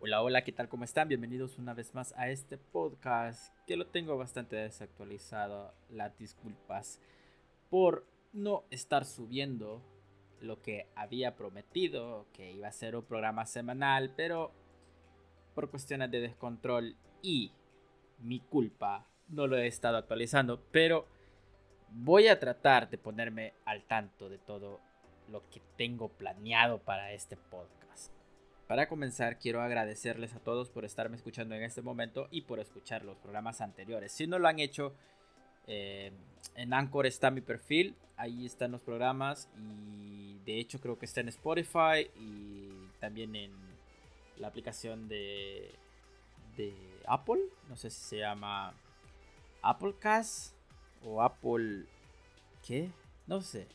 Hola, hola, ¿qué tal? ¿Cómo están? Bienvenidos una vez más a este podcast que lo tengo bastante desactualizado. Las disculpas por no estar subiendo lo que había prometido, que iba a ser un programa semanal, pero por cuestiones de descontrol y mi culpa no lo he estado actualizando, pero voy a tratar de ponerme al tanto de todo lo que tengo planeado para este podcast. Para comenzar, quiero agradecerles a todos por estarme escuchando en este momento y por escuchar los programas anteriores. Si no lo han hecho, eh, en Anchor está mi perfil, ahí están los programas y de hecho creo que está en Spotify y también en la aplicación de, de Apple, no sé si se llama Applecast o Apple... ¿Qué? No sé.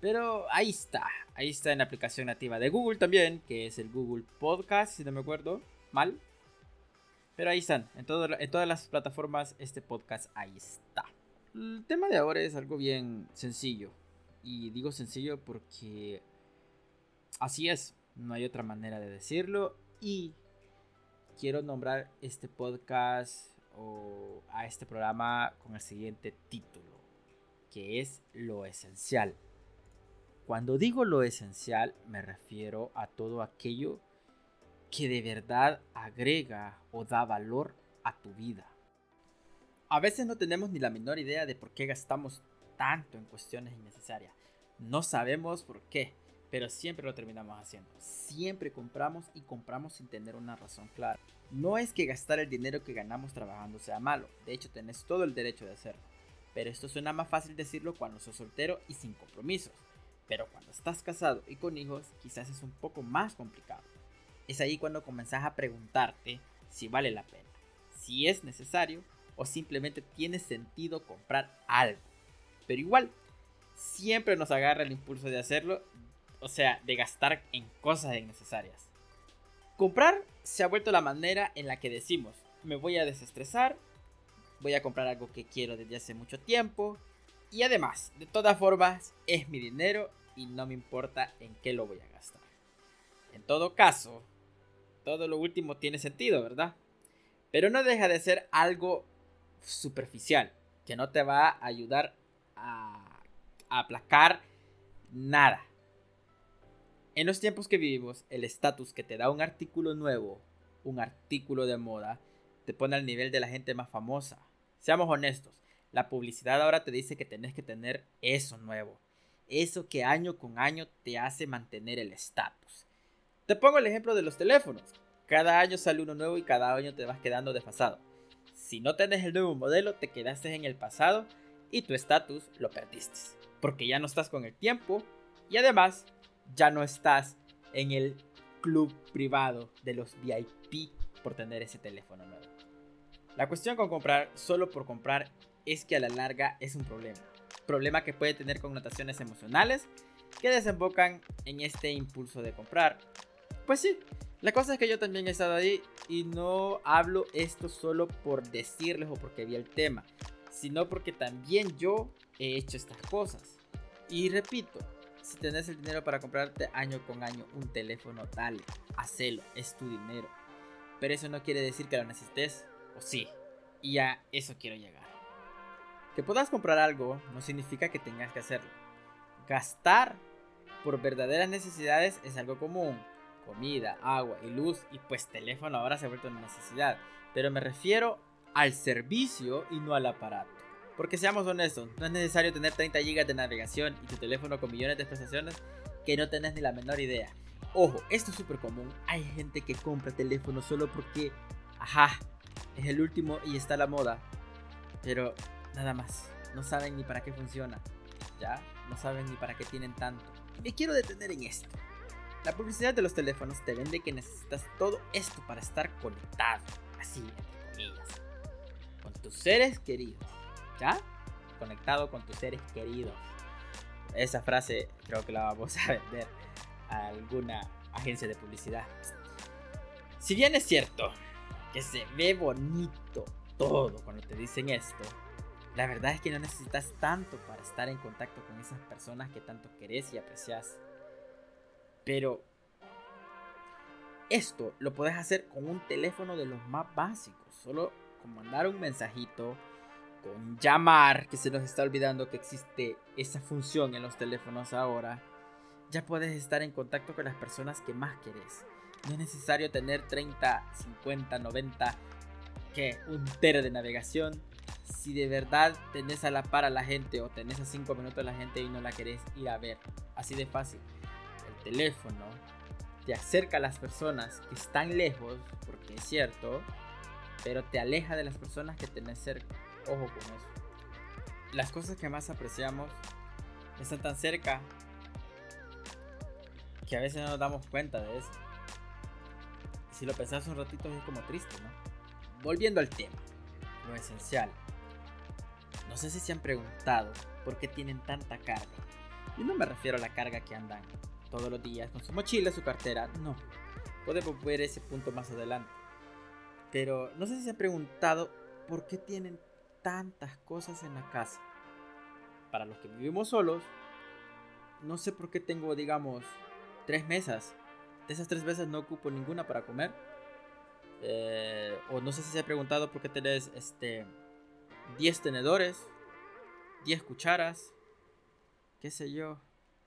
Pero ahí está. Ahí está en la aplicación nativa de Google también, que es el Google Podcast, si no me acuerdo mal. Pero ahí están. En, en todas las plataformas este podcast ahí está. El tema de ahora es algo bien sencillo. Y digo sencillo porque así es. No hay otra manera de decirlo. Y quiero nombrar este podcast o a este programa con el siguiente título. Que es lo esencial. Cuando digo lo esencial me refiero a todo aquello que de verdad agrega o da valor a tu vida. A veces no tenemos ni la menor idea de por qué gastamos tanto en cuestiones innecesarias. No sabemos por qué, pero siempre lo terminamos haciendo. Siempre compramos y compramos sin tener una razón clara. No es que gastar el dinero que ganamos trabajando sea malo, de hecho tenés todo el derecho de hacerlo. Pero esto suena más fácil decirlo cuando sos soltero y sin compromisos. Pero cuando estás casado y con hijos, quizás es un poco más complicado. Es ahí cuando comenzás a preguntarte si vale la pena, si es necesario o simplemente tiene sentido comprar algo. Pero igual, siempre nos agarra el impulso de hacerlo, o sea, de gastar en cosas innecesarias. Comprar se ha vuelto la manera en la que decimos, me voy a desestresar, voy a comprar algo que quiero desde hace mucho tiempo, y además, de todas formas, es mi dinero y no me importa en qué lo voy a gastar. En todo caso, todo lo último tiene sentido, ¿verdad? Pero no deja de ser algo superficial, que no te va a ayudar a, aplacar nada. En los tiempos que vivimos, el estatus que te da un artículo nuevo, un artículo de moda, te pone al nivel de la gente más famosa. Seamos honestos, la publicidad ahora te dice que tenés que tener eso nuevo. Eso que año con año te hace mantener el estatus. Te pongo el ejemplo de los teléfonos. Cada año sale uno nuevo y cada año te vas quedando desfasado. Si no tenés el nuevo modelo, te quedaste en el pasado y tu estatus lo perdiste. Porque ya no estás con el tiempo y además ya no estás en el club privado de los VIP por tener ese teléfono nuevo. La cuestión con comprar solo por comprar es que a la larga es un problema. Problema que puede tener connotaciones emocionales que desembocan en este impulso de comprar. Pues sí, la cosa es que yo también he estado ahí y no hablo esto solo por decirles o porque vi el tema, sino porque también yo he hecho estas cosas. Y repito, si tenés el dinero para comprarte año con año un teléfono, dale, hacelo, es tu dinero. Pero eso no quiere decir que lo necesites, o sí, y a eso quiero llegar. Que puedas comprar algo no significa que tengas que hacerlo. Gastar por verdaderas necesidades es algo común. Comida, agua y luz y pues teléfono ahora se ha vuelto una necesidad. Pero me refiero al servicio y no al aparato. Porque seamos honestos, no es necesario tener 30 GB de navegación y tu teléfono con millones de prestaciones que no tenés ni la menor idea. Ojo, esto es súper común. Hay gente que compra teléfono solo porque, ajá, es el último y está la moda. Pero Nada más. No saben ni para qué funciona. ¿Ya? No saben ni para qué tienen tanto. Me quiero detener en esto. La publicidad de los teléfonos te vende que necesitas todo esto para estar conectado. Así, entre comillas. Con tus seres queridos. ¿Ya? Conectado con tus seres queridos. Esa frase creo que la vamos a vender a alguna agencia de publicidad. Si bien es cierto que se ve bonito todo cuando te dicen esto, la verdad es que no necesitas tanto para estar en contacto con esas personas que tanto querés y aprecias. Pero esto lo puedes hacer con un teléfono de los más básicos, solo con mandar un mensajito, con llamar, que se nos está olvidando que existe esa función en los teléfonos ahora. Ya puedes estar en contacto con las personas que más querés. No es necesario tener 30, 50, 90, que un tera de navegación. Si de verdad tenés a la par a la gente o tenés a 5 minutos a la gente y no la querés ir a ver. Así de fácil. El teléfono te acerca a las personas que están lejos, porque es cierto, pero te aleja de las personas que tenés cerca. Ojo con eso. Las cosas que más apreciamos están tan cerca que a veces no nos damos cuenta de eso. Si lo pensás un ratito es como triste, ¿no? Volviendo al tema, lo esencial. No sé si se han preguntado por qué tienen tanta carga. Y no me refiero a la carga que andan todos los días con su mochila, su cartera, no. Podemos ver ese punto más adelante. Pero no sé si se han preguntado por qué tienen tantas cosas en la casa. Para los que vivimos solos, no sé por qué tengo, digamos, tres mesas. De esas tres mesas no ocupo ninguna para comer. Eh, o no sé si se ha preguntado por qué tenés este 10 tenedores, 10 cucharas, qué sé yo,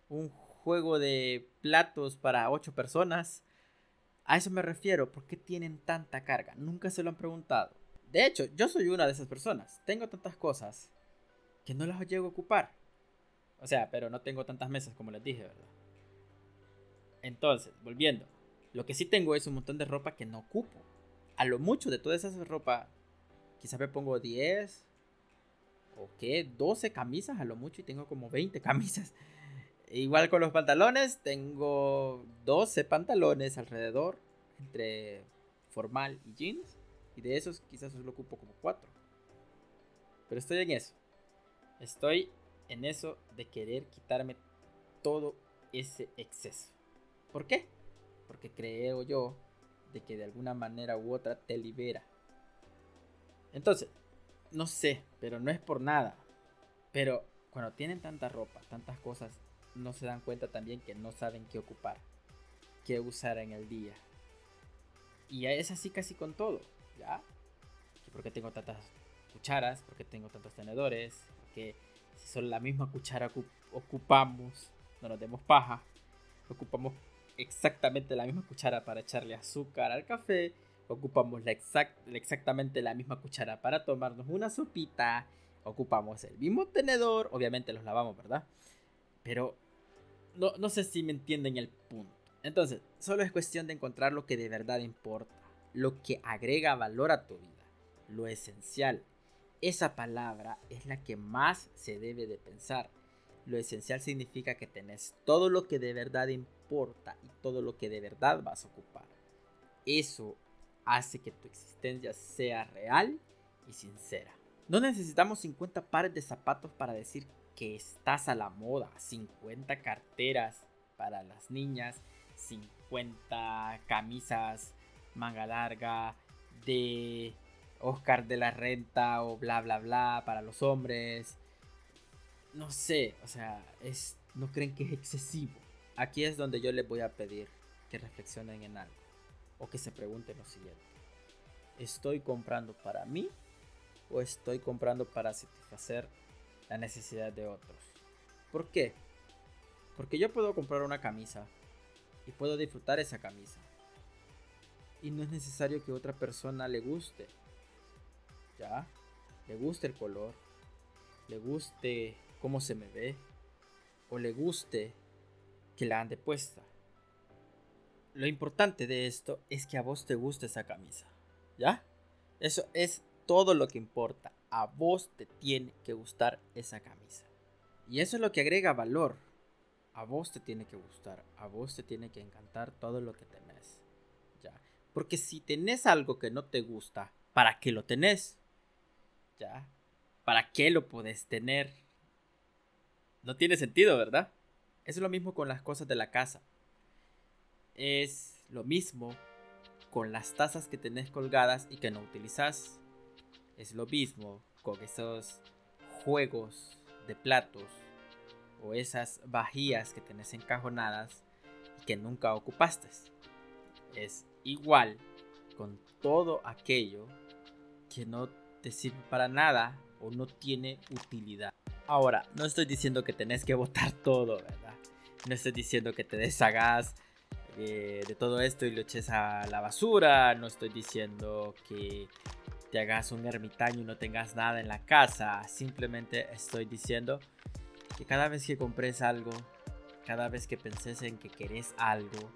un juego de platos para 8 personas. A eso me refiero, ¿por qué tienen tanta carga? Nunca se lo han preguntado. De hecho, yo soy una de esas personas. Tengo tantas cosas que no las llego a ocupar. O sea, pero no tengo tantas mesas como les dije, ¿verdad? Entonces, volviendo. Lo que sí tengo es un montón de ropa que no ocupo. A lo mucho de toda esa ropa, quizás me pongo 10 o qué, 12 camisas a lo mucho y tengo como 20 camisas. Igual con los pantalones, tengo 12 pantalones alrededor, entre formal y jeans. Y de esos quizás solo ocupo como 4. Pero estoy en eso. Estoy en eso de querer quitarme todo ese exceso. ¿Por qué? Porque creo yo de que de alguna manera u otra te libera. Entonces, no sé, pero no es por nada. Pero cuando tienen tanta ropa, tantas cosas no se dan cuenta también que no saben qué ocupar, qué usar en el día. Y es así casi con todo, ¿ya? porque tengo tantas cucharas, porque tengo tantos tenedores, que si son la misma cuchara ocupamos, no nos demos paja, ocupamos exactamente la misma cuchara para echarle azúcar al café, ocupamos la exactamente la misma cuchara para tomarnos una sopita, ocupamos el mismo tenedor, obviamente los lavamos, ¿verdad? Pero no, no sé si me entienden el punto. Entonces, solo es cuestión de encontrar lo que de verdad importa, lo que agrega valor a tu vida, lo esencial. Esa palabra es la que más se debe de pensar. Lo esencial significa que tenés todo lo que de verdad importa y todo lo que de verdad vas a ocupar. Eso hace que tu existencia sea real y sincera. No necesitamos 50 pares de zapatos para decir que estás a la moda. 50 carteras para las niñas, 50 camisas manga larga de Oscar de la Renta o bla bla bla para los hombres. No sé, o sea, es no creen que es excesivo. Aquí es donde yo les voy a pedir que reflexionen en algo o que se pregunten lo siguiente. ¿Estoy comprando para mí o estoy comprando para satisfacer la necesidad de otros. ¿Por qué? Porque yo puedo comprar una camisa y puedo disfrutar esa camisa. Y no es necesario que otra persona le guste. ¿Ya? Le guste el color, le guste cómo se me ve, o le guste que la ande puesta. Lo importante de esto es que a vos te guste esa camisa. ¿Ya? Eso es todo lo que importa a vos te tiene que gustar esa camisa. Y eso es lo que agrega valor. A vos te tiene que gustar, a vos te tiene que encantar todo lo que tenés. Ya. Porque si tenés algo que no te gusta, ¿para qué lo tenés? Ya. ¿Para qué lo podés tener? No tiene sentido, ¿verdad? Es lo mismo con las cosas de la casa. Es lo mismo con las tazas que tenés colgadas y que no utilizás es lo mismo con esos juegos de platos o esas vajillas que tenés encajonadas y que nunca ocupaste. Es igual con todo aquello que no te sirve para nada o no tiene utilidad. Ahora, no estoy diciendo que tenés que botar todo, ¿verdad? No estoy diciendo que te deshagas eh, de todo esto y lo eches a la basura. No estoy diciendo que te hagas un ermitaño y no tengas nada en la casa. Simplemente estoy diciendo que cada vez que compres algo, cada vez que penses en que querés algo,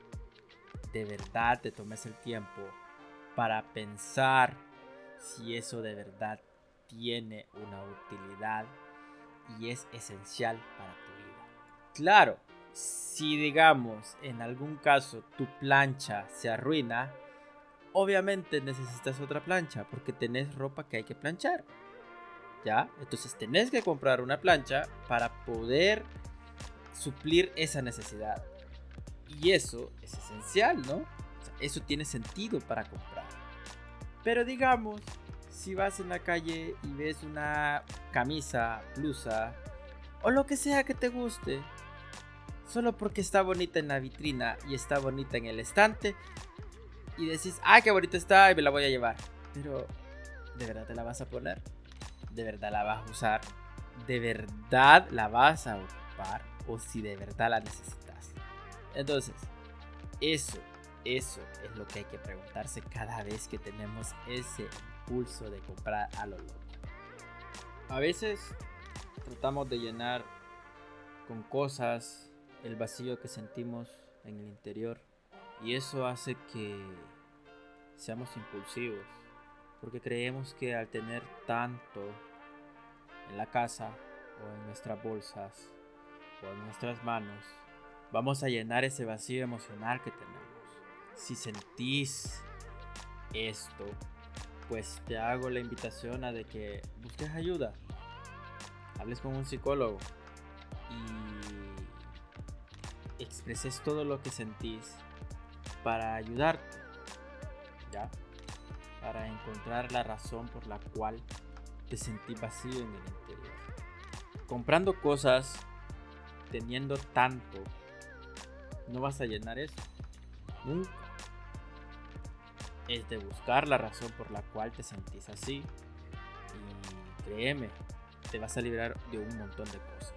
de verdad te tomes el tiempo para pensar si eso de verdad tiene una utilidad y es esencial para tu vida. Claro, si digamos en algún caso tu plancha se arruina, obviamente necesitas otra plancha porque tenés ropa que hay que planchar. ¿Ya? Entonces tenés que comprar una plancha para poder suplir esa necesidad. Y eso es esencial, ¿no? eso tiene sentido para comprar. Pero digamos, si vas en la calle y ves una camisa, blusa o lo que sea que te guste, solo porque está bonita en la vitrina y está bonita en el estante, y decís, ah, qué bonita está y me la voy a llevar. Pero, ¿de verdad te la vas a poner? ¿De verdad la vas a usar? ¿De verdad la vas a ocupar? ¿O si de verdad la necesitas? Entonces, eso, eso es lo que hay que preguntarse cada vez que tenemos ese impulso de comprar a lo loco. A veces tratamos de llenar con cosas el vacío que sentimos en el interior y eso hace que seamos impulsivos, porque creemos que al tener tanto en la casa o en nuestras bolsas o en nuestras manos, vamos a llenar ese vacío emocional que tenemos. Si sentís esto, pues te hago la invitación a de que busques ayuda, hables con un psicólogo y expreses todo lo que sentís para ayudarte, ¿ya? Para encontrar la razón por la cual te sentí vacío en el interior. Comprando cosas, teniendo tanto, no vas a llenar eso. Nunca. Es de buscar la razón por la cual te sentís así. Y créeme, te vas a librar de un montón de cosas.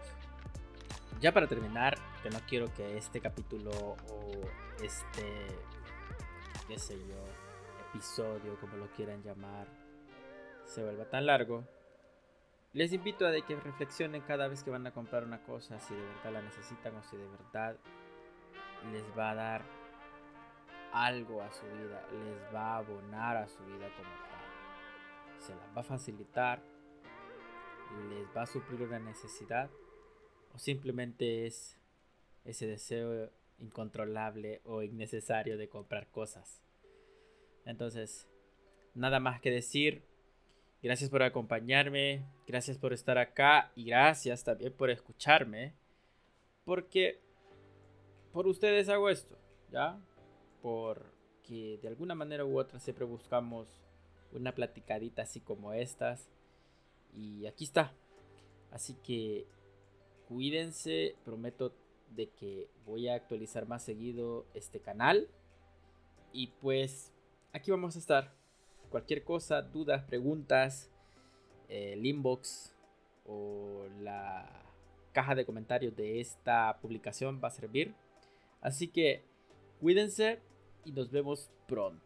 Ya para terminar, no quiero que este capítulo o este, qué sé yo, episodio, como lo quieran llamar, se vuelva tan largo, les invito a que reflexionen cada vez que van a comprar una cosa, si de verdad la necesitan o si de verdad les va a dar algo a su vida, les va a abonar a su vida como tal. Se las va a facilitar, les va a suplir una necesidad o simplemente es ese deseo incontrolable o innecesario de comprar cosas. Entonces, nada más que decir. Gracias por acompañarme, gracias por estar acá y gracias también por escucharme. Porque por ustedes hago esto, ¿ya? Porque de alguna manera u otra siempre buscamos una platicadita así como estas. Y aquí está. Así que cuídense, prometo de que voy a actualizar más seguido este canal. Y pues aquí vamos a estar. Cualquier cosa, dudas, preguntas, el inbox o la caja de comentarios de esta publicación va a servir. Así que cuídense y nos vemos pronto.